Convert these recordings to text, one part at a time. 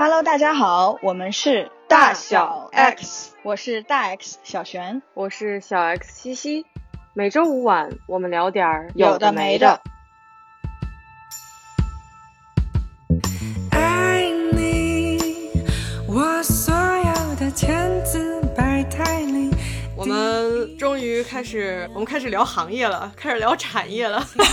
Hello，大家好，我们是大小 X，我是大 X 小璇，我是小 X 西西。每周五晚，我们聊点儿有的没的。开始，我们开始聊行业了，开始聊产业了。对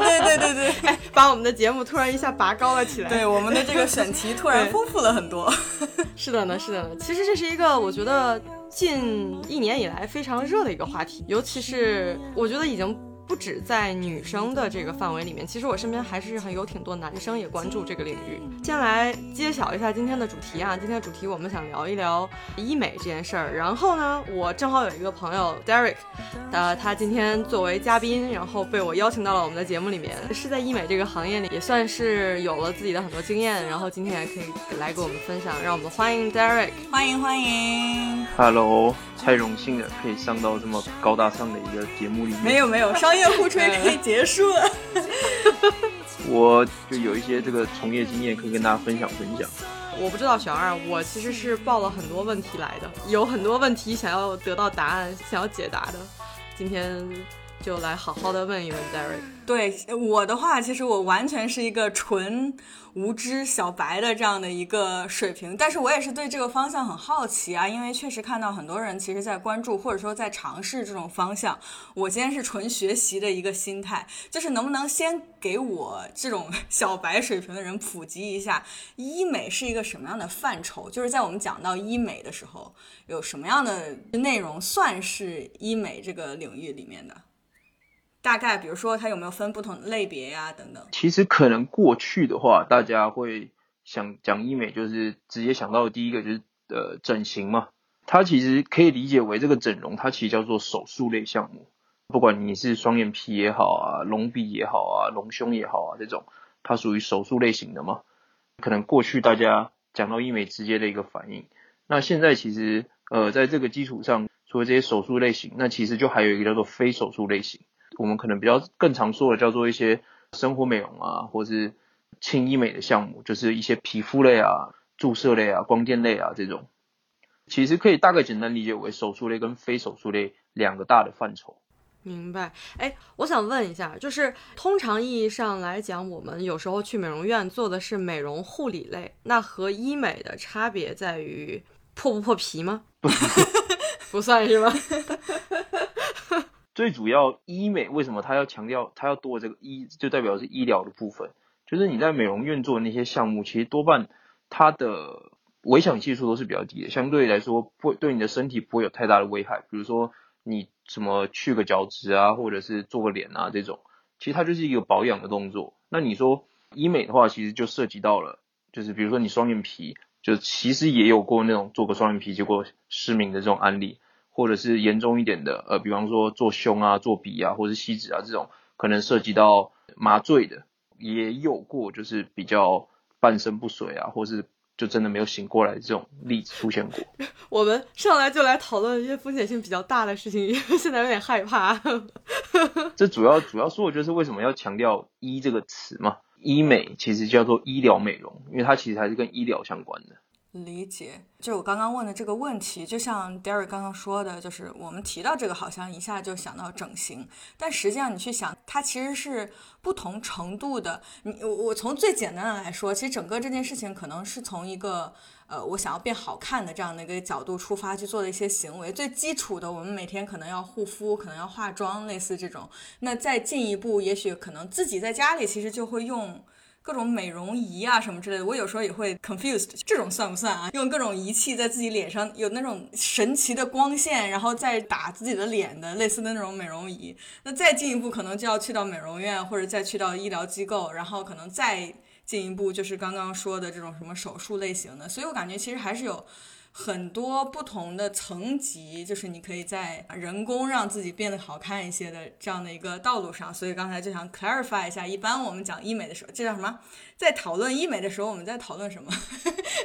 对对对对，哎，把我们的节目突然一下拔高了起来。对，我们的这个选题突然丰富了很多。是的呢，是的呢。其实这是一个我觉得近一年以来非常热的一个话题，尤其是我觉得已经。不止在女生的这个范围里面，其实我身边还是很有挺多男生也关注这个领域。先来揭晓一下今天的主题啊，今天的主题我们想聊一聊医美这件事儿。然后呢，我正好有一个朋友 Derek，呃，他今天作为嘉宾，然后被我邀请到了我们的节目里面，是在医美这个行业里也算是有了自己的很多经验，然后今天也可以来给我们分享。让我们欢迎 Derek，欢迎欢迎，Hello。太荣幸了，可以上到这么高大上的一个节目里面。没有没有，商业互吹可以结束了。我就有一些这个从业经验可以跟大家分享分享。我不知道小二，我其实是报了很多问题来的，有很多问题想要得到答案，想要解答的。今天。就来好好的问一问 Derek。对我的话，其实我完全是一个纯无知小白的这样的一个水平，但是我也是对这个方向很好奇啊，因为确实看到很多人其实在关注或者说在尝试这种方向。我今天是纯学习的一个心态，就是能不能先给我这种小白水平的人普及一下，医美是一个什么样的范畴？就是在我们讲到医美的时候，有什么样的内容算是医美这个领域里面的？大概比如说它有没有分不同的类别呀？等等。其实可能过去的话，大家会想讲医美，就是直接想到的第一个就是呃整形嘛。它其实可以理解为这个整容，它其实叫做手术类项目。不管你是双眼皮也好啊，隆鼻也好啊，隆胸也好啊，这种它属于手术类型的嘛。可能过去大家讲到医美直接的一个反应，那现在其实呃在这个基础上，除了这些手术类型，那其实就还有一个叫做非手术类型。我们可能比较更常说的叫做一些生活美容啊，或是轻医美的项目，就是一些皮肤类啊、注射类啊、光电类啊这种，其实可以大概简单理解为手术类跟非手术类两个大的范畴。明白。哎，我想问一下，就是通常意义上来讲，我们有时候去美容院做的是美容护理类，那和医美的差别在于破不破皮吗？不算是吧？最主要医美为什么他要强调他要多这个医，就代表是医疗的部分。就是你在美容院做的那些项目，其实多半它的危险系数都是比较低的，相对来说不会对你的身体不会有太大的危害。比如说你什么去个角质啊，或者是做个脸啊这种，其实它就是一个保养的动作。那你说医美的话，其实就涉及到了，就是比如说你双眼皮，就其实也有过那种做个双眼皮结果失明的这种案例。或者是严重一点的，呃，比方说做胸啊、做鼻啊，或者是吸脂啊这种，可能涉及到麻醉的，也有过，就是比较半身不遂啊，或是就真的没有醒过来这种例子出现过。我们上来就来讨论一些风险性比较大的事情，现在有点害怕。这主要主要说的就是为什么要强调“医”这个词嘛？医美其实叫做医疗美容，因为它其实还是跟医疗相关的。理解，就我刚刚问的这个问题，就像 Derek 刚刚说的，就是我们提到这个，好像一下就想到整形，但实际上你去想，它其实是不同程度的。你我我从最简单的来说，其实整个这件事情可能是从一个呃，我想要变好看的这样的一个角度出发去做的一些行为。最基础的，我们每天可能要护肤，可能要化妆，类似这种。那再进一步，也许可能自己在家里其实就会用。各种美容仪啊什么之类的，我有时候也会 confused，这种算不算啊？用各种仪器在自己脸上有那种神奇的光线，然后再打自己的脸的类似的那种美容仪。那再进一步，可能就要去到美容院或者再去到医疗机构，然后可能再进一步就是刚刚说的这种什么手术类型的。所以我感觉其实还是有。很多不同的层级，就是你可以在人工让自己变得好看一些的这样的一个道路上。所以刚才就想 clarify 一下，一般我们讲医美的时候，这叫什么？在讨论医美的时候，我们在讨论什么？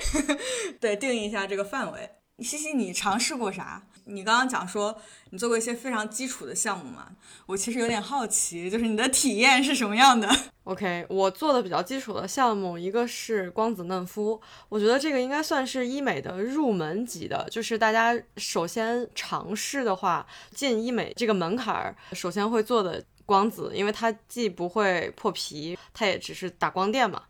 对，定义一下这个范围。西西，你尝试过啥？你刚刚讲说你做过一些非常基础的项目嘛，我其实有点好奇，就是你的体验是什么样的？OK，我做的比较基础的项目，一个是光子嫩肤，我觉得这个应该算是医美的入门级的，就是大家首先尝试的话，进医美这个门槛儿，首先会做的光子，因为它既不会破皮，它也只是打光电嘛。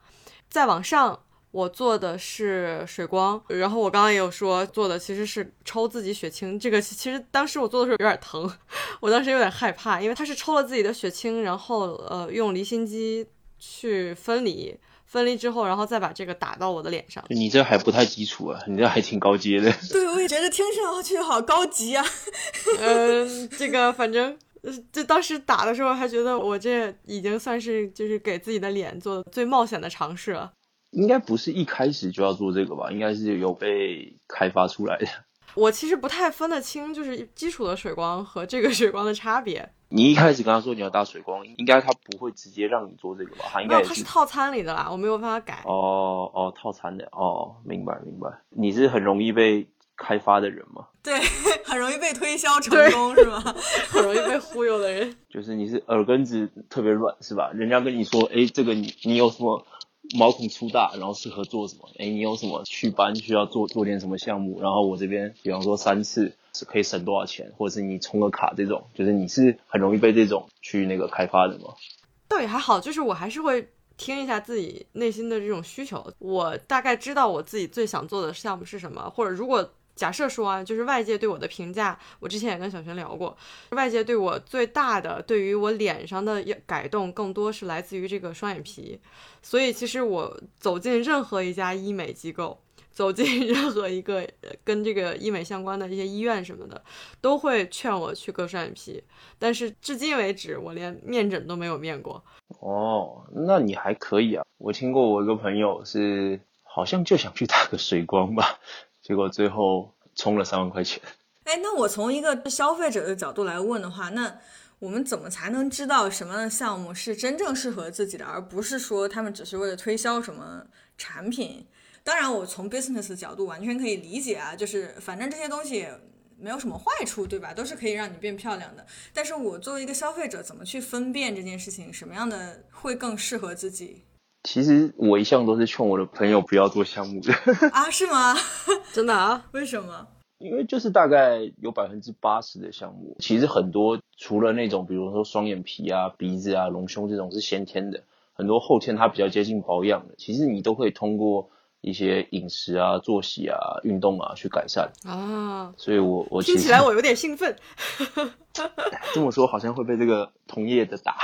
再往上，我做的是水光，然后我刚刚也有说做的其实是抽自己血清，这个其实当时我做的时候有点疼，我当时有点害怕，因为他是抽了自己的血清，然后呃用离心机去分离，分离之后，然后再把这个打到我的脸上。你这还不太基础啊，你这还挺高阶的。对，我也觉得听上去好高级啊。嗯，这个反正。就当时打的时候，还觉得我这已经算是就是给自己的脸做最冒险的尝试了。应该不是一开始就要做这个吧？应该是有被开发出来的。我其实不太分得清，就是基础的水光和这个水光的差别。你一开始跟他说你要搭水光，应该他不会直接让你做这个吧？他应该他是套餐里的啦，我没有办法改。哦哦，套餐的哦，明白明白。你是很容易被。开发的人吗，对，很容易被推销成功是吗？很容易被忽悠的人，就是你是耳根子特别软是吧？人家跟你说，哎，这个你你有什么毛孔粗大，然后适合做什么？哎，你有什么祛斑需要做做点什么项目？然后我这边，比方说三次是可以省多少钱，或者是你充个卡这种，就是你是很容易被这种去那个开发的吗？倒也还好，就是我还是会听一下自己内心的这种需求，我大概知道我自己最想做的项目是什么，或者如果。假设说啊，就是外界对我的评价，我之前也跟小璇聊过，外界对我最大的对于我脸上的改动，更多是来自于这个双眼皮。所以其实我走进任何一家医美机构，走进 任何一个跟这个医美相关的一些医院什么的，都会劝我去割双眼皮。但是至今为止，我连面诊都没有面过。哦，那你还可以啊。我听过我一个朋友是，好像就想去打个水光吧。结果最后充了三万块钱。哎，那我从一个消费者的角度来问的话，那我们怎么才能知道什么项目是真正适合自己的，而不是说他们只是为了推销什么产品？当然，我从 business 的角度完全可以理解啊，就是反正这些东西没有什么坏处，对吧？都是可以让你变漂亮的。但是我作为一个消费者，怎么去分辨这件事情什么样的会更适合自己？其实我一向都是劝我的朋友不要做项目的 啊，是吗？真的啊？为什么？因为就是大概有百分之八十的项目，其实很多除了那种比如说双眼皮啊、鼻子啊、隆胸这种是先天的，很多后天它比较接近保养的，其实你都可以通过一些饮食啊、作息啊、运动啊去改善啊。所以我我听起来我有点兴奋。这么说好像会被这个同业的打。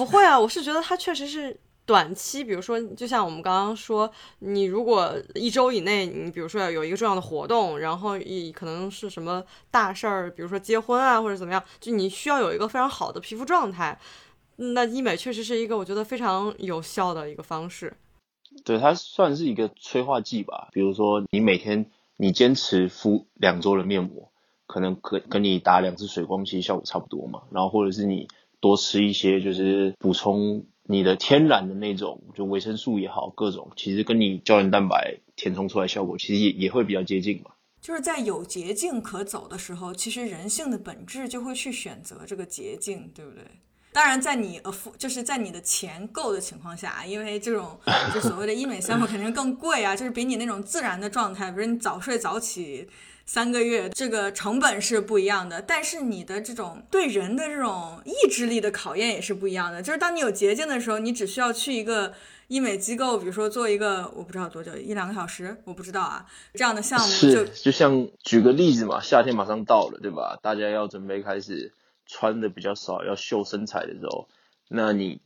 不会啊，我是觉得它确实是短期，比如说，就像我们刚刚说，你如果一周以内，你比如说有一个重要的活动，然后也可能是什么大事儿，比如说结婚啊或者怎么样，就你需要有一个非常好的皮肤状态，那医美确实是一个我觉得非常有效的一个方式。对，它算是一个催化剂吧。比如说，你每天你坚持敷两周的面膜，可能跟跟你打两次水光其实效果差不多嘛。然后或者是你。多吃一些，就是补充你的天然的那种，就维生素也好，各种其实跟你胶原蛋白填充出来效果，其实也也会比较接近嘛。就是在有捷径可走的时候，其实人性的本质就会去选择这个捷径，对不对？当然，在你呃，就是在你的钱够的情况下，因为这种就所谓的医美项目肯定更贵啊，就是比你那种自然的状态，比如你早睡早起。三个月，这个成本是不一样的，但是你的这种对人的这种意志力的考验也是不一样的。就是当你有捷径的时候，你只需要去一个医美机构，比如说做一个我不知道多久一两个小时，我不知道啊，这样的项目就就像举个例子嘛，夏天马上到了，对吧？大家要准备开始穿的比较少，要秀身材的时候，那你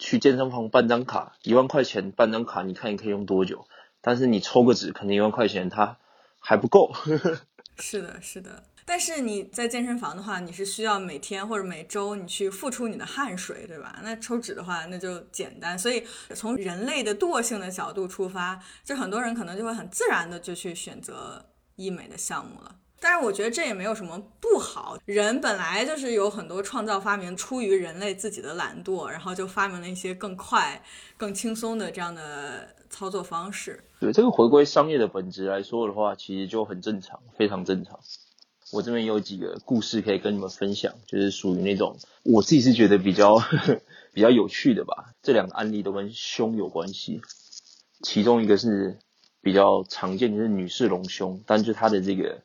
去健身房办张卡，一万块钱办张卡，你看你可以用多久？但是你抽个纸，可能一万块钱它。还不够，是的，是的。但是你在健身房的话，你是需要每天或者每周你去付出你的汗水，对吧？那抽脂的话，那就简单。所以从人类的惰性的角度出发，就很多人可能就会很自然的就去选择医美的项目了。但是我觉得这也没有什么不好，人本来就是有很多创造发明，出于人类自己的懒惰，然后就发明了一些更快、更轻松的这样的操作方式。对这个回归商业的本质来说的话，其实就很正常，非常正常。我这边有几个故事可以跟你们分享，就是属于那种我自己是觉得比较 比较有趣的吧。这两个案例都跟胸有关系，其中一个是比较常见，就是女士隆胸，但是它的这个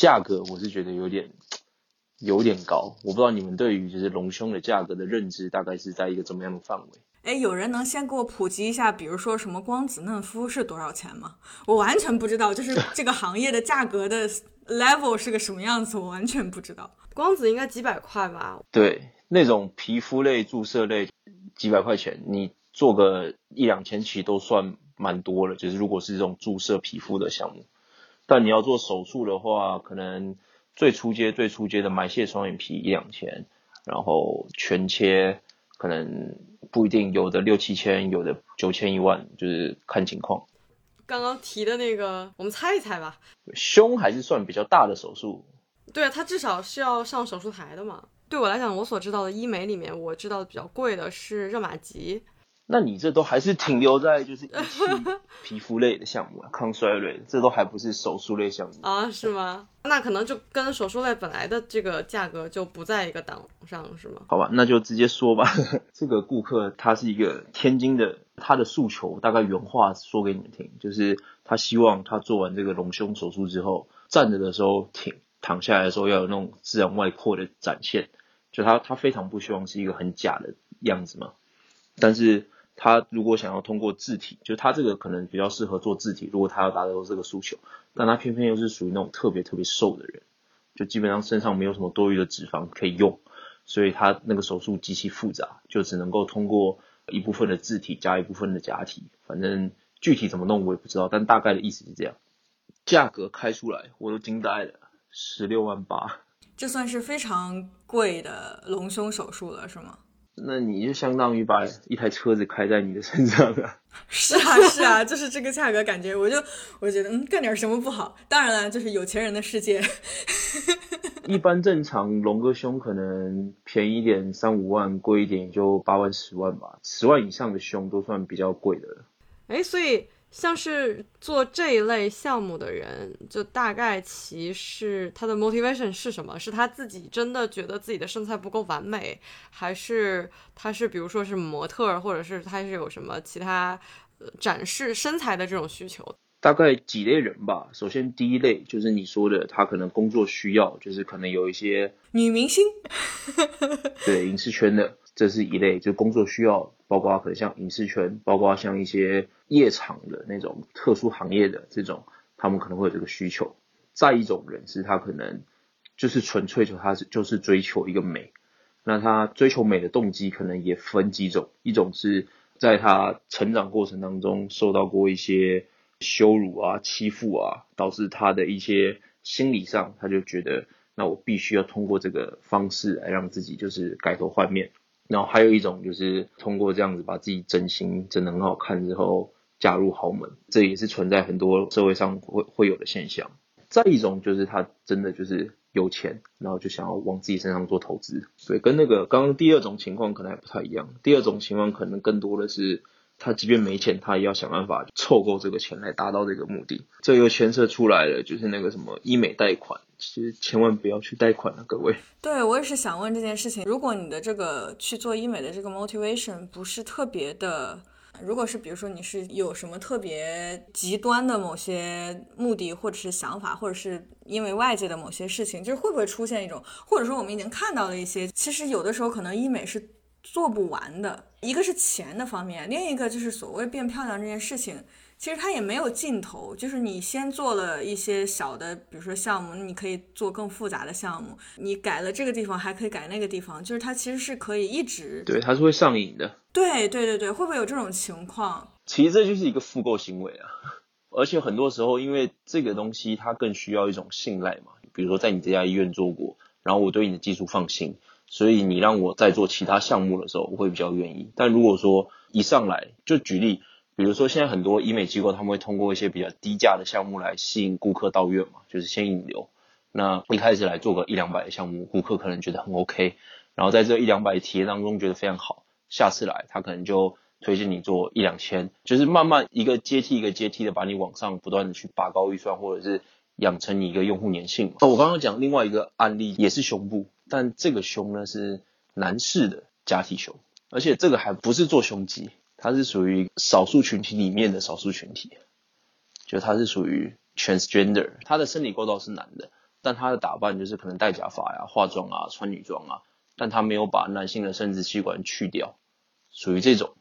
价格我是觉得有点 有点高。我不知道你们对于就是隆胸的价格的认知大概是在一个怎么样的范围？哎，有人能先给我普及一下，比如说什么光子嫩肤是多少钱吗？我完全不知道，就是这个行业的价格的 level 是个什么样子，我完全不知道。光子应该几百块吧？对，那种皮肤类、注射类几百块钱，你做个一两千其实都算蛮多了。就是如果是这种注射皮肤的项目，但你要做手术的话，可能最初阶、最初阶的埋线双眼皮一两千，然后全切可能不一定，有的六七千，有的九千一万，就是看情况。刚刚提的那个，我们猜一猜吧。胸还是算比较大的手术，对啊，它至少是要上手术台的嘛。对我来讲，我所知道的医美里面，我知道的比较贵的是热玛吉。那你这都还是停留在就是仪器皮肤类的项目啊，抗衰类，这都还不是手术类项目。啊，是吗？那可能就跟手术类本来的这个价格就不在一个档上，是吗？好吧，那就直接说吧。这个顾客他是一个天津的，他的诉求大概原话说给你们听，就是他希望他做完这个隆胸手术之后，站着的时候挺，躺下来的时候要有那种自然外扩的展现，就他他非常不希望是一个很假的样子嘛。但是他如果想要通过字体，就他这个可能比较适合做字体，如果他要达到这个诉求，但他偏偏又是属于那种特别特别瘦的人，就基本上身上没有什么多余的脂肪可以用，所以他那个手术极其复杂，就只能够通过一部分的字体加一部分的假体，反正具体怎么弄我也不知道，但大概的意思是这样。价格开出来我都惊呆了，十六万八，这算是非常贵的隆胸手术了，是吗？那你就相当于把一台车子开在你的身上了。是啊，是啊，就是这个价格，感觉我就我觉得，嗯，干点什么不好？当然了，就是有钱人的世界。一般正常隆哥胸可能便宜一点三五万，贵一点也就八万十万吧，十万以上的胸都算比较贵的了。哎，所以像是做这一类项目的人，就大概其是他的 motivation 是什么？是他自己真的觉得自己的身材不够完美，还是他是比如说是模特儿，或者是他是有什么其他呃展示身材的这种需求？大概几类人吧。首先第一类就是你说的，他可能工作需要，就是可能有一些女明星，对影视圈的，这是一类，就工作需要，包括可能像影视圈，包括像一些夜场的那种特殊行业的这种，他们可能会有这个需求。再一种人是他可能就是纯粹就他是就是追求一个美，那他追求美的动机可能也分几种，一种是在他成长过程当中受到过一些羞辱啊、欺负啊，导致他的一些心理上，他就觉得那我必须要通过这个方式来让自己就是改头换面。然后还有一种就是通过这样子把自己整形整得很好看之后嫁入豪门，这也是存在很多社会上会会有的现象。再一种就是他真的就是有钱，然后就想要往自己身上做投资，对，跟那个刚刚第二种情况可能还不太一样。第二种情况可能更多的是他即便没钱，他也要想办法凑够这个钱来达到这个目的。这又牵涉出来了，就是那个什么医美贷款，其实千万不要去贷款啊，各位。对我也是想问这件事情，如果你的这个去做医美的这个 motivation 不是特别的，如果是比如说你是有什么特别极端的某些目的或者是想法，或者是因为外界的某些事情，就是会不会出现一种，或者说我们已经看到了一些，其实有的时候可能医美是做不完的，一个是钱的方面，另一个就是所谓变漂亮这件事情。其实它也没有尽头，就是你先做了一些小的，比如说项目，你可以做更复杂的项目，你改了这个地方还可以改那个地方，就是它其实是可以一直对，它是会上瘾的。对对对对，会不会有这种情况？其实这就是一个复购行为啊，而且很多时候，因为这个东西它更需要一种信赖嘛。比如说在你这家医院做过，然后我对你的技术放心，所以你让我在做其他项目的时候，我会比较愿意。但如果说一上来就举例，比如说现在很多医美机构他们会通过一些比较低价的项目来吸引顾客到院嘛，就是先引流。那一开始来做个一两百的项目，顾客可能觉得很 OK，然后在这一两百体验当中觉得非常好，下次来他可能就推荐你做一两千，就是慢慢一个阶梯一个阶梯的把你往上不断的去拔高预算，或者是养成你一个用户粘性。哦，我刚刚讲另外一个案例也是胸部，但这个胸呢是男士的假体胸，而且这个还不是做胸肌，它是属于少数群体里面的少数群体，就他是属于 transgender，他的生理构造是男的。但他的打扮就是可能戴假发呀、化妆啊、穿女装啊，但他没有把男性的生殖器官去掉，属于这种。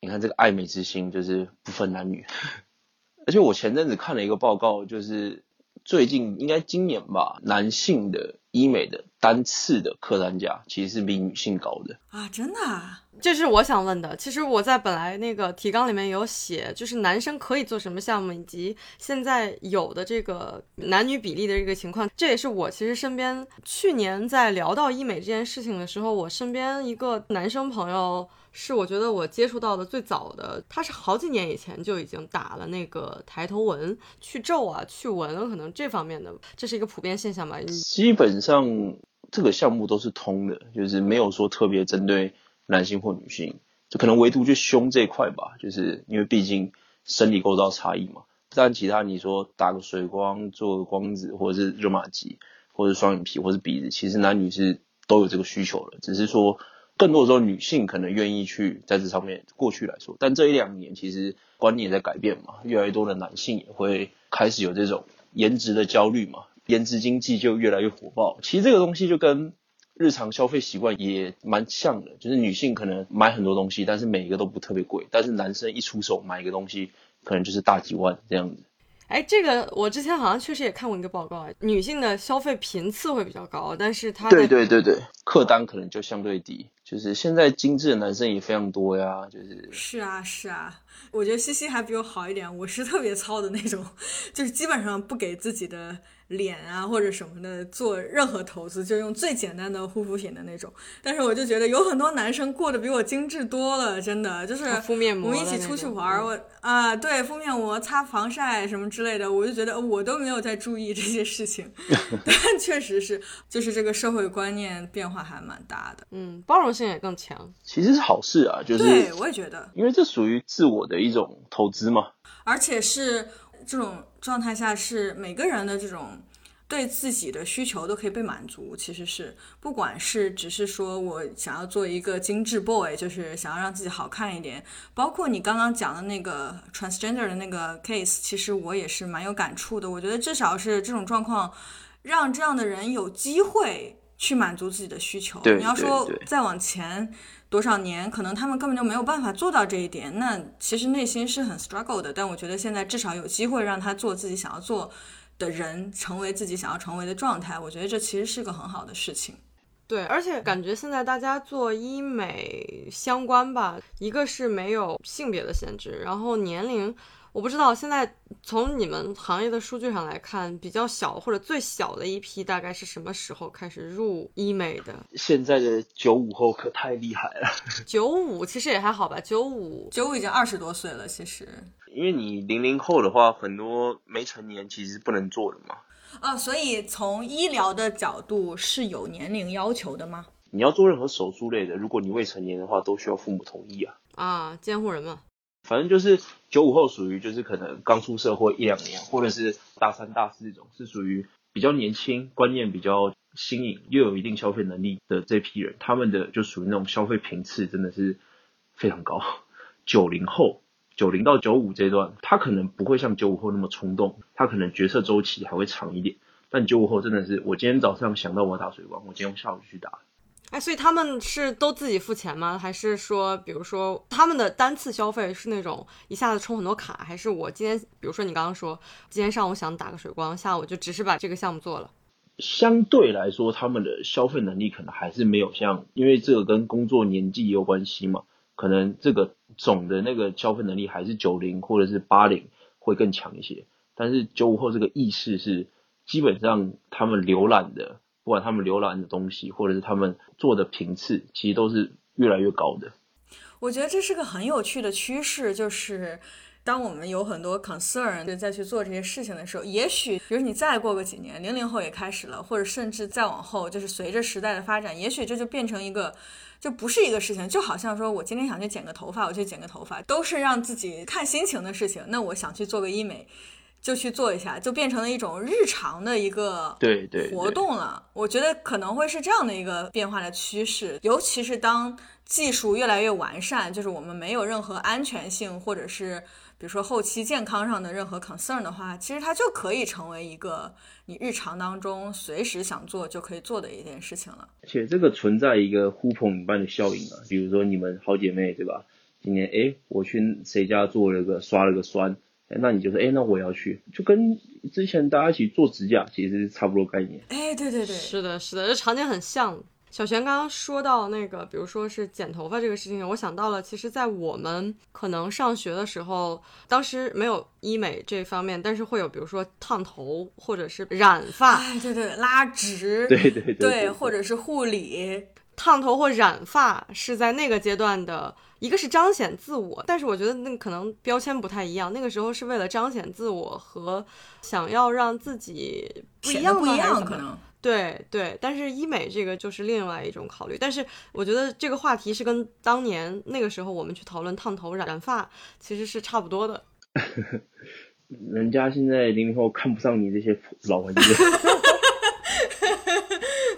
你看这个爱美之心就是不分男女，而且我前阵子看了一个报告，就是最近应该今年吧，男性的医美的单次的客单价其实是比女性高的啊，真的啊。这是我想问的。其实我在本来那个提纲里面有写，就是男生可以做什么项目，以及现在有的这个男女比例的这个情况。这也是我其实身边去年在聊到医美这件事情的时候，我身边一个男生朋友是我觉得我接触到的最早的，他是好几年以前就已经打了那个抬头纹去皱啊、去纹，可能这方面的这是一个普遍现象吧。基本上这个项目都是通的，就是没有说特别针对。男性或女性，就可能唯独就胸这一块吧，就是因为毕竟生理构造差异嘛。但其他你说打个水光、做个光子，或者是热玛吉，或者双眼皮，或者鼻子，其实男女是都有这个需求了。只是说更多的时候女性可能愿意去在这上面。过去来说，但这一两年其实观念也在改变嘛，越来越多的男性也会开始有这种颜值的焦虑嘛，颜值经济就越来越火爆。其实这个东西就跟。日常消费习惯也蛮像的，就是女性可能买很多东西，但是每一个都不特别贵，但是男生一出手买一个东西，可能就是大几万这样子。哎，这个我之前好像确实也看过一个报告啊，女性的消费频次会比较高，但是她对对对对，客单可能就相对低。就是现在精致的男生也非常多呀，就是是啊是啊，我觉得西西还比我好一点，我是特别糙的那种，就是基本上不给自己的。脸啊或者什么的做任何投资，就用最简单的护肤品的那种。但是我就觉得有很多男生过得比我精致多了，真的就是敷面膜。我们一起出去玩，我啊对敷面膜、擦防晒什么之类的，我就觉得我都没有在注意这些事情。但确实是，就是这个社会观念变化还蛮大的。嗯，包容性也更强，其实是好事啊。就是对我也觉得，因为这属于自我的一种投资嘛，而且是。这种状态下是每个人的这种对自己的需求都可以被满足，其实是不管是只是说我想要做一个精致 boy，就是想要让自己好看一点，包括你刚刚讲的那个 transgender 的那个 case，其实我也是蛮有感触的。我觉得至少是这种状况，让这样的人有机会去满足自己的需求。你要说再往前。多少年，可能他们根本就没有办法做到这一点。那其实内心是很 struggle 的。但我觉得现在至少有机会让他做自己想要做的人，成为自己想要成为的状态。我觉得这其实是个很好的事情。对，而且感觉现在大家做医美相关吧，一个是没有性别的限制，然后年龄。我不知道现在从你们行业的数据上来看，比较小或者最小的一批大概是什么时候开始入医美的？现在的九五后可太厉害了。九五其实也还好吧，九五九五已经二十多岁了，其实。因为你零零后的话，很多没成年其实不能做的嘛。啊，所以从医疗的角度是有年龄要求的吗？你要做任何手术类的，如果你未成年的话，都需要父母同意啊。啊，监护人嘛。反正就是九五后，属于就是可能刚出社会一两年，或者是大三、大四这种，是属于比较年轻、观念比较新颖，又有一定消费能力的这批人，他们的就属于那种消费频次真的是非常高。九零后，九零到九五这段，他可能不会像九五后那么冲动，他可能决策周期还会长一点。但九五后真的是，我今天早上想到我要打水光，我今天下午就去打。哎，所以他们是都自己付钱吗？还是说，比如说他们的单次消费是那种一下子充很多卡，还是我今天，比如说你刚刚说今天上午想打个水光，下午就只是把这个项目做了？相对来说，他们的消费能力可能还是没有像，因为这个跟工作年纪也有关系嘛，可能这个总的那个消费能力还是九零或者是八零会更强一些，但是九五后这个意识是基本上他们浏览的。不管他们浏览的东西，或者是他们做的频次，其实都是越来越高的。我觉得这是个很有趣的趋势，就是当我们有很多 concern 就再去做这些事情的时候，也许比如你再过个几年，零零后也开始了，或者甚至再往后，就是随着时代的发展，也许这就变成一个。就不是一个事情，就好像说我今天想去剪个头发，我去剪个头发，都是让自己看心情的事情。那我想去做个医美，就去做一下，就变成了一种日常的一个对对活动了。我觉得可能会是这样的一个变化的趋势，尤其是当技术越来越完善，就是我们没有任何安全性或者是。比如说后期健康上的任何 concern 的话，其实它就可以成为一个你日常当中随时想做就可以做的一件事情了。而且这个存在一个呼朋引伴的效应啊，比如说你们好姐妹对吧？今年哎，我去谁家做了个刷了个酸，那你就说哎，那我要去，就跟之前大家一起做指甲其实是差不多概念。哎，对对对，是的，是的，这场景很像。小璇刚刚说到那个，比如说是剪头发这个事情，我想到了，其实，在我们可能上学的时候，当时没有医美这方面，但是会有，比如说烫头或者是染发，哎，对对，拉直，对对对，对，或者是护理，烫头或染发是在那个阶段的一个是彰显自我，但是我觉得那可能标签不太一样，那个时候是为了彰显自我和想要让自己不一样，不一样可能。对对，但是医美这个就是另外一种考虑。但是我觉得这个话题是跟当年那个时候我们去讨论烫头染染发其实是差不多的。人家现在零零后看不上你这些老玩意。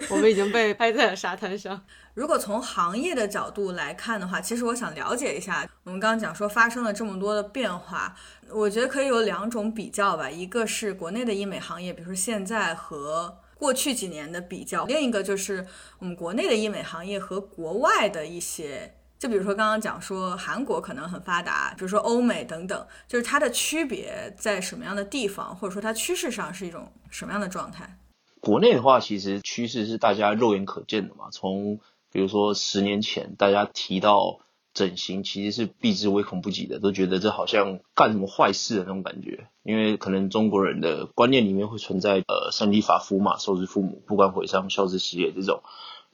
我们已经被拍在了沙滩上。如果从行业的角度来看的话，其实我想了解一下，我们刚刚讲说发生了这么多的变化，我觉得可以有两种比较吧。一个是国内的医美行业，比如说现在和。过去几年的比较，另一个就是我们国内的医美行业和国外的一些，就比如说刚刚讲说韩国可能很发达，比如说欧美等等，就是它的区别在什么样的地方，或者说它趋势上是一种什么样的状态？国内的话，其实趋势是大家肉眼可见的嘛，从比如说十年前大家提到。整形其实是避之唯恐不及的，都觉得这好像干什么坏事的那种感觉。因为可能中国人的观念里面会存在呃三体法夫嘛，受之父母，不管毁伤，孝之始也这种。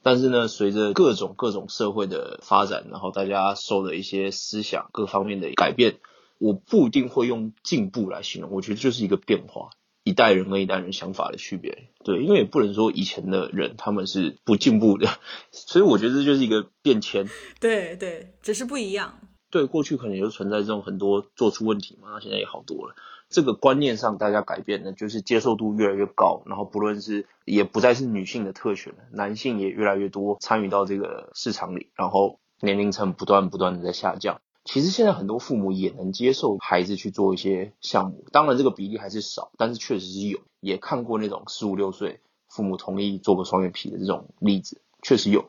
但是呢，随着各种各种社会的发展，然后大家受的一些思想各方面的改变，我不一定会用进步来形容，我觉得就是一个变化。一代人跟一代人想法的区别，对，因为也不能说以前的人他们是不进步的，所以我觉得这就是一个变迁。对对，只是不一样。对，过去可能就存在这种很多做出问题嘛，那现在也好多了。这个观念上大家改变的，就是接受度越来越高，然后不论是也不再是女性的特权了，男性也越来越多参与到这个市场里，然后年龄层不断不断的在下降。其实现在很多父母也能接受孩子去做一些项目，当然这个比例还是少，但是确实是有，也看过那种十五六岁父母同意做个双眼皮的这种例子，确实有。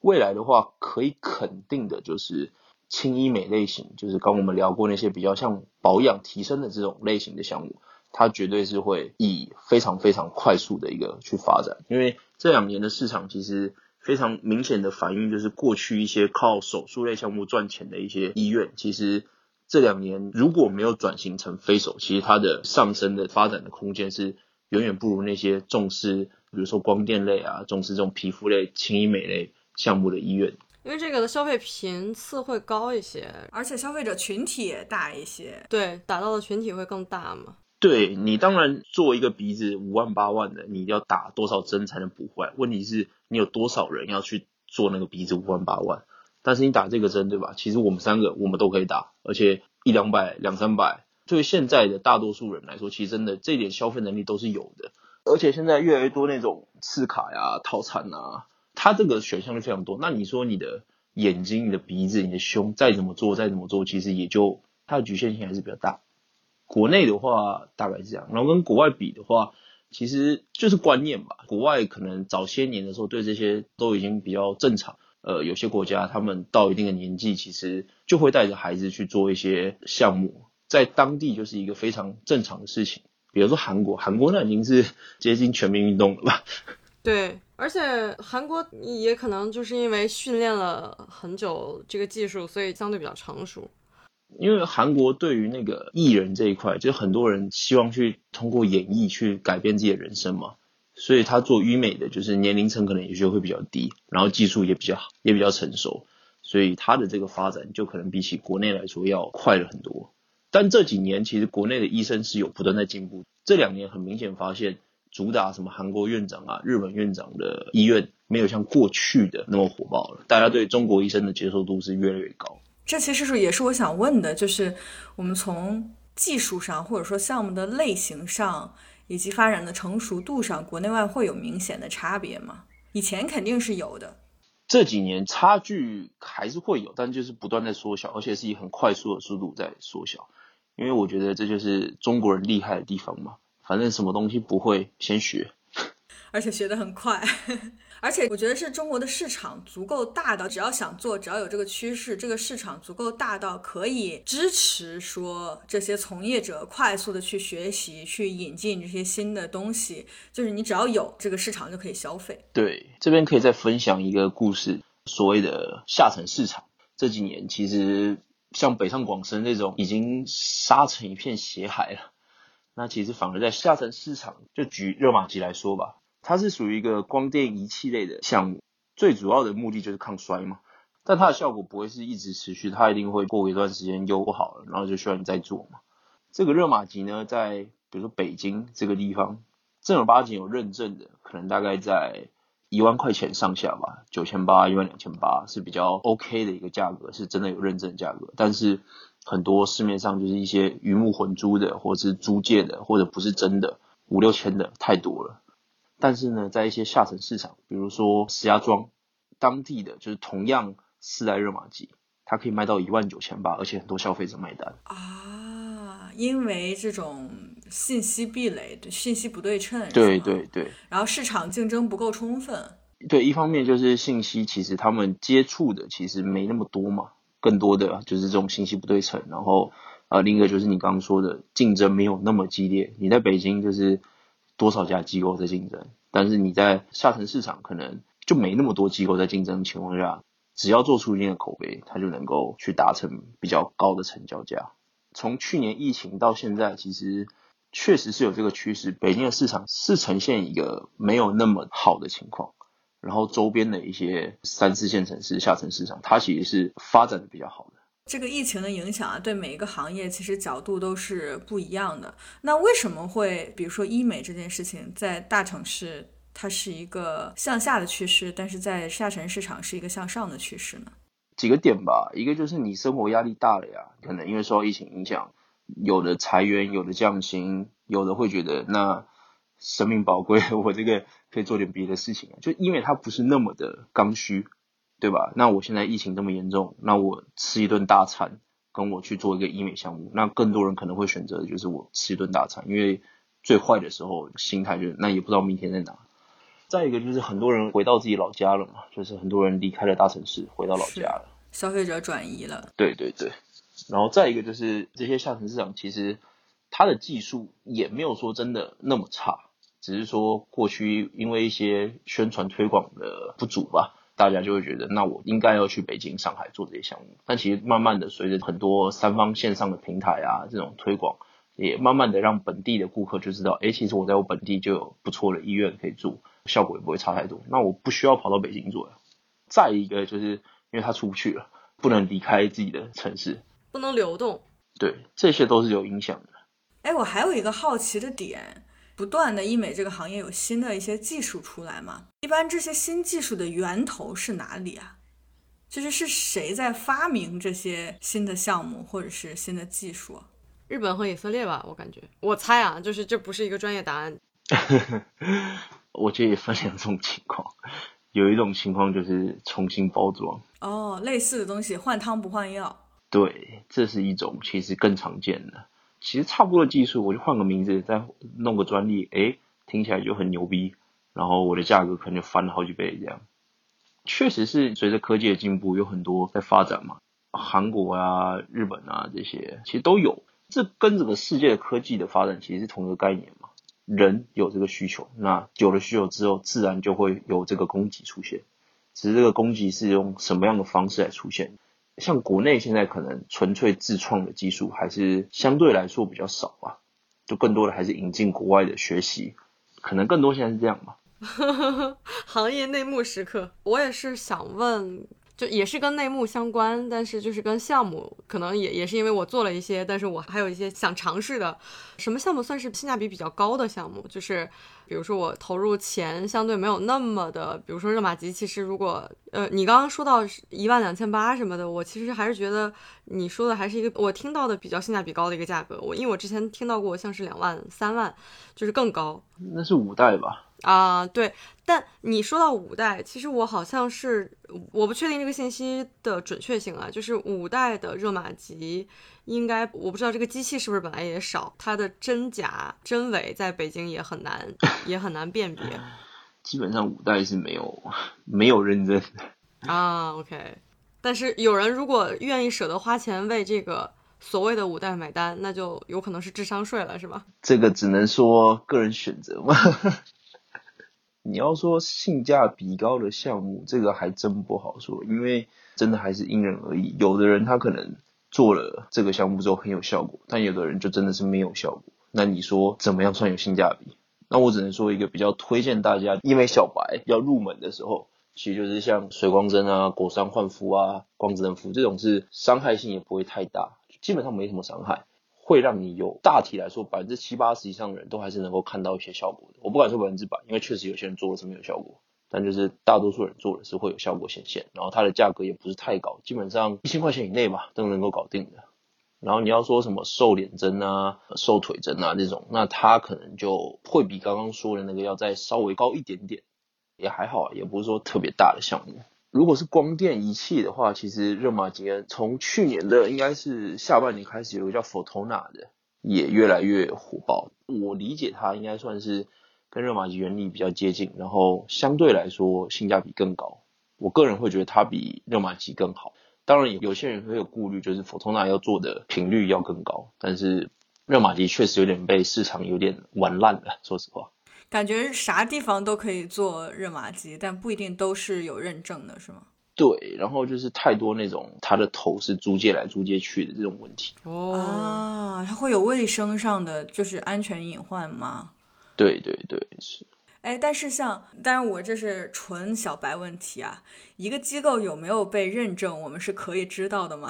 未来的话，可以肯定的就是轻医美类型，就是刚我们聊过那些比较像保养提升的这种类型的项目，它绝对是会以非常非常快速的一个去发展，因为这两年的市场其实。非常明显的反映就是，过去一些靠手术类项目赚钱的一些医院，其实这两年如果没有转型成非手，其实它的上升的发展的空间是远远不如那些重视，比如说光电类啊，重视这种皮肤类、轻医美类项目的医院。因为这个的消费频次会高一些，而且消费者群体也大一些，对，打到的群体会更大嘛。对你当然做一个鼻子五万八万的，你要打多少针才能补回来？问题是，你有多少人要去做那个鼻子五万八万？但是你打这个针，对吧？其实我们三个我们都可以打，而且一两百两三百，对现在的大多数人来说，其实真的这点消费能力都是有的。而且现在越来越多那种次卡呀、套餐啊，它这个选项就非常多。那你说你的眼睛、你的鼻子、你的胸再怎么做再怎么做，其实也就它的局限性还是比较大。国内的话大概是这样，然后跟国外比的话，其实就是观念吧。国外可能早些年的时候对这些都已经比较正常。呃，有些国家他们到一定的年纪，其实就会带着孩子去做一些项目，在当地就是一个非常正常的事情。比如说韩国，韩国那已经是接近全民运动了吧？对，而且韩国也可能就是因为训练了很久这个技术，所以相对比较成熟。因为韩国对于那个艺人这一块，就很多人希望去通过演艺去改变自己的人生嘛，所以他做医美的就是年龄层可能也就会比较低，然后技术也比较好，也比较成熟，所以他的这个发展就可能比起国内来说要快了很多。但这几年其实国内的医生是有不断在进步，这两年很明显发现，主打什么韩国院长啊、日本院长的医院没有像过去的那么火爆了，大家对中国医生的接受度是越来越高。这其实是也是我想问的，就是我们从技术上或者说项目的类型上以及发展的成熟度上，国内外会有明显的差别吗？以前肯定是有的。这几年差距还是会有，但就是不断在缩小，而且是以很快速的速度在缩小。因为我觉得这就是中国人厉害的地方嘛，反正什么东西不会先学，而且学得很快。而且我觉得是中国的市场足够大到，只要想做，只要有这个趋势，这个市场足够大到可以支持说这些从业者快速的去学习、去引进这些新的东西。就是你只要有这个市场就可以消费。对，这边可以再分享一个故事，所谓的下沉市场，这几年其实像北上广深这种已经杀成一片血海了。那其实反而在下沉市场，就举热玛吉来说吧。它是属于一个光电仪器类的项目，最主要的目的就是抗衰嘛。但它的效果不会是一直持续，它一定会过一段时间又不好了，然后就需要你再做嘛。这个热玛吉呢，在比如说北京这个地方，正儿八经有认证的，可能大概在一万块钱上下吧，九千八、一万两千八是比较 OK 的一个价格，是真的有认证价格。但是很多市面上就是一些鱼目混珠的，或者是租借的，或者不是真的五六千的太多了。但是呢，在一些下沉市场，比如说石家庄，当地的就是同样四代热玛吉，它可以卖到一万九千八，而且很多消费者买单。啊，因为这种信息壁垒、信息不对称，对对对，然后市场竞争不够充分，对，一方面就是信息其实他们接触的其实没那么多嘛，更多的就是这种信息不对称，然后呃，另一个就是你刚刚说的竞争没有那么激烈，你在北京就是。多少家机构在竞争，但是你在下沉市场可能就没那么多机构在竞争的情况下，只要做出一定的口碑，它就能够去达成比较高的成交价。从去年疫情到现在，其实确实是有这个趋势，北京的市场是呈现一个没有那么好的情况，然后周边的一些三四线城市下沉市场，它其实是发展的比较好的。这个疫情的影响啊，对每一个行业其实角度都是不一样的。那为什么会，比如说医美这件事情，在大城市它是一个向下的趋势，但是在下沉市场是一个向上的趋势呢？几个点吧，一个就是你生活压力大了呀，可能因为受到疫情影响，有的裁员，有的降薪，有的会觉得那生命宝贵，我这个可以做点别的事情，就因为它不是那么的刚需。对吧？那我现在疫情这么严重，那我吃一顿大餐，跟我去做一个医美项目，那更多人可能会选择的就是我吃一顿大餐，因为最坏的时候心态就是那也不知道明天在哪。再一个就是很多人回到自己老家了嘛，就是很多人离开了大城市，回到老家了，消费者转移了。对对对，然后再一个就是这些下沉市场其实它的技术也没有说真的那么差，只是说过去因为一些宣传推广的不足吧。大家就会觉得，那我应该要去北京、上海做这些项目。但其实慢慢的，随着很多三方线上的平台啊，这种推广，也慢慢的让本地的顾客就知道，哎，其实我在我本地就有不错的医院可以住，效果也不会差太多。那我不需要跑到北京做呀。再一个就是因为他出不去了，不能离开自己的城市，不能流动。对，这些都是有影响的。哎，我还有一个好奇的点。不断的医美这个行业有新的一些技术出来嘛？一般这些新技术的源头是哪里啊？就是是谁在发明这些新的项目或者是新的技术？日本和以色列吧，我感觉，我猜啊，就是这不是一个专业答案。我觉得也分两种情况，有一种情况就是重新包装哦，类似的东西换汤不换药。对，这是一种其实更常见的。其实差不多的技术，我就换个名字，再弄个专利，哎，听起来就很牛逼，然后我的价格可能就翻了好几倍这样。确实是随着科技的进步，有很多在发展嘛，韩国啊、日本啊这些其实都有。这跟整个世界的科技的发展其实是同一个概念嘛。人有这个需求，那有了需求之后，自然就会有这个供给出现。只是这个供给是用什么样的方式来出现？像国内现在可能纯粹自创的技术还是相对来说比较少吧，就更多的还是引进国外的学习，可能更多现在是这样吧。行业内幕时刻，我也是想问，就也是跟内幕相关，但是就是跟项目可能也也是因为我做了一些，但是我还有一些想尝试的。什么项目算是性价比比较高的项目？就是比如说我投入钱相对没有那么的，比如说热玛吉，其实如果呃你刚刚说到一万两千八什么的，我其实还是觉得你说的还是一个我听到的比较性价比高的一个价格。我因为我之前听到过像是两万、三万，就是更高。那是五代吧？啊，对，但你说到五代，其实我好像是我不确定这个信息的准确性啊。就是五代的热玛吉，应该我不知道这个机器是不是本来也少，它的真假真伪在北京也很难 也很难辨别。基本上五代是没有没有认证的啊。OK，但是有人如果愿意舍得花钱为这个所谓的五代买单，那就有可能是智商税了，是吧？这个只能说个人选择嘛。你要说性价比高的项目，这个还真不好说，因为真的还是因人而异。有的人他可能做了这个项目之后很有效果，但有的人就真的是没有效果。那你说怎么样算有性价比？那我只能说一个比较推荐大家，因为小白要入门的时候，其实就是像水光针啊、果酸焕肤啊、光子嫩肤这种，是伤害性也不会太大，基本上没什么伤害。会让你有大体来说百分之七八十以上的人都还是能够看到一些效果的。我不敢说百分之百，因为确实有些人做了是没有效果，但就是大多数人做的是会有效果显现。然后它的价格也不是太高，基本上一千块钱以内吧都能够搞定的。然后你要说什么瘦脸针啊、瘦腿针啊这种，那它可能就会比刚刚说的那个要再稍微高一点点，也还好，也不是说特别大的项目。如果是光电仪器的话，其实热玛吉从去年的应该是下半年开始，有个叫 Photona 的也越来越火爆。我理解它应该算是跟热玛吉原理比较接近，然后相对来说性价比更高。我个人会觉得它比热玛吉更好。当然，有些人会有顾虑，就是 Photona 要做的频率要更高，但是热玛吉确实有点被市场有点玩烂了，说实话。感觉啥地方都可以做热玛吉，但不一定都是有认证的，是吗？对，然后就是太多那种它的头是租借来租借去的这种问题。哦啊，它会有卫生上的就是安全隐患吗？对对对，是。哎，但是像，当然我这是纯小白问题啊，一个机构有没有被认证，我们是可以知道的吗？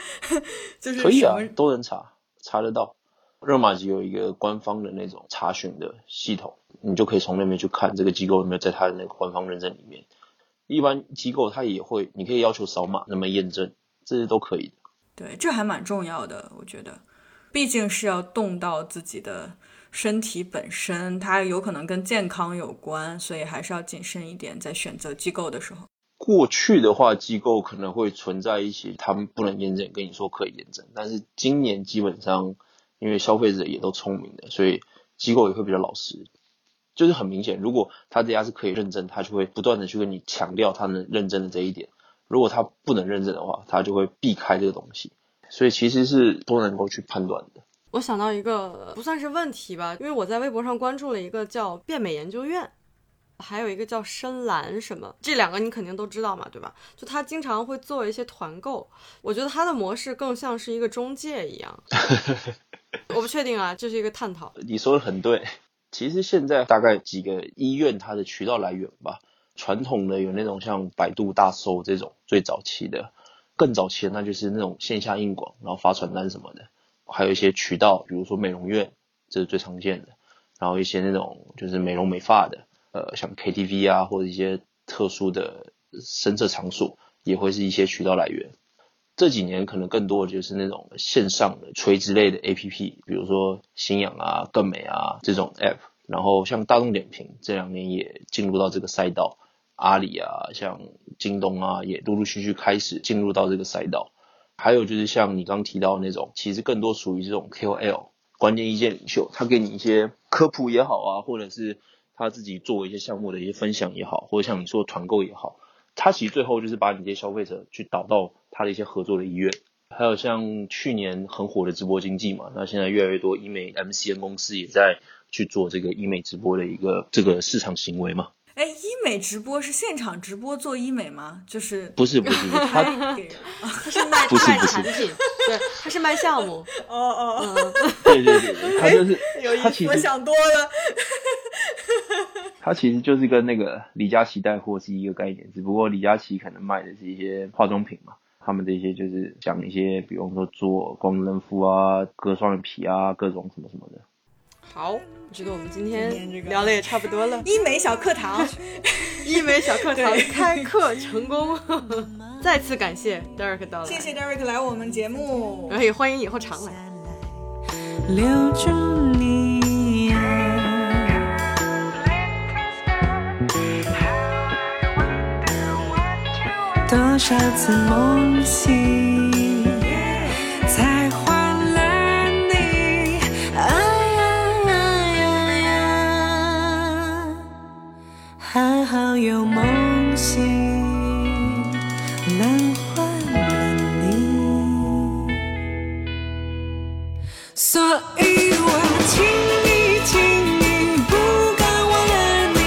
就是可以啊，都能查，查得到。热玛吉有一个官方的那种查询的系统，你就可以从那边去看这个机构有没有在它的那个官方认证里面。一般机构它也会，你可以要求扫码那么验证，这些都可以的。对，这还蛮重要的，我觉得，毕竟是要动到自己的身体本身，它有可能跟健康有关，所以还是要谨慎一点，在选择机构的时候。过去的话，机构可能会存在一些他们不能验证，跟你说可以验证，但是今年基本上。因为消费者也都聪明的，所以机构也会比较老实。就是很明显，如果他这家是可以认证，他就会不断的去跟你强调他能认证的这一点。如果他不能认证的话，他就会避开这个东西。所以其实是都能够去判断的。我想到一个不算是问题吧，因为我在微博上关注了一个叫变美研究院，还有一个叫深蓝什么，这两个你肯定都知道嘛，对吧？就他经常会做一些团购，我觉得他的模式更像是一个中介一样。我不确定啊，这是一个探讨。你说的很对，其实现在大概几个医院它的渠道来源吧，传统的有那种像百度大搜这种最早期的，更早期的那就是那种线下硬广，然后发传单什么的，还有一些渠道，比如说美容院，这是最常见的，然后一些那种就是美容美发的，呃，像 KTV 啊或者一些特殊的深色场所，也会是一些渠道来源。这几年可能更多的就是那种线上的垂直类的 A P P，比如说新氧啊、更美啊这种 App，然后像大众点评这两年也进入到这个赛道，阿里啊、像京东啊也陆陆续续开始进入到这个赛道，还有就是像你刚提到那种，其实更多属于这种 K O L 关键意见领袖，他给你一些科普也好啊，或者是他自己做一些项目的一些分享也好，或者像你说团购也好。他其实最后就是把你这些消费者去导到他的一些合作的医院，还有像去年很火的直播经济嘛，那现在越来越多医美 MCN 公司也在去做这个医美直播的一个这个市场行为嘛。哎，医美直播是现场直播做医美吗？就是不是不是，他他是卖 卖产品，对，他是卖项目。哦哦，对对对，他就是有意思，我想多了。他其实就是跟那个李佳琦带货是一个概念，只不过李佳琦可能卖的是一些化妆品嘛，他们这些就是讲一些，比方说做光润肤啊、割双眼皮啊、各种什么什么的。好，我觉得我们今天聊的也差不多了。医美小课堂，医美小课堂开课成功，再次感谢 Derek 到来，谢谢 Derek 来我们节目。然后也欢迎以后常来。留住你啊。多少次梦醒，有梦醒，能换了你。所以我请你，请你不敢忘了你，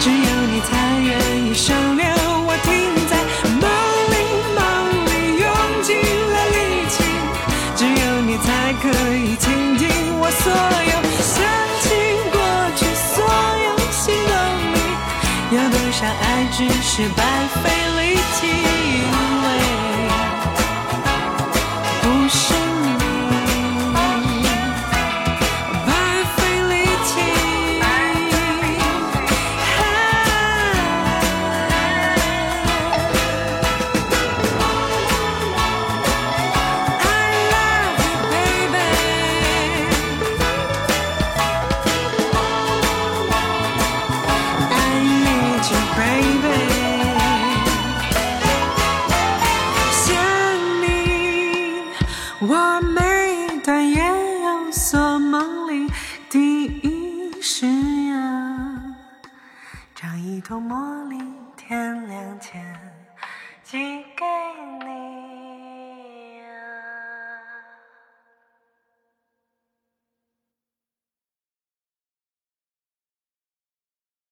只有你才愿意收留我，停在梦里，梦里用尽了力气，只有你才可以倾听我所有是白费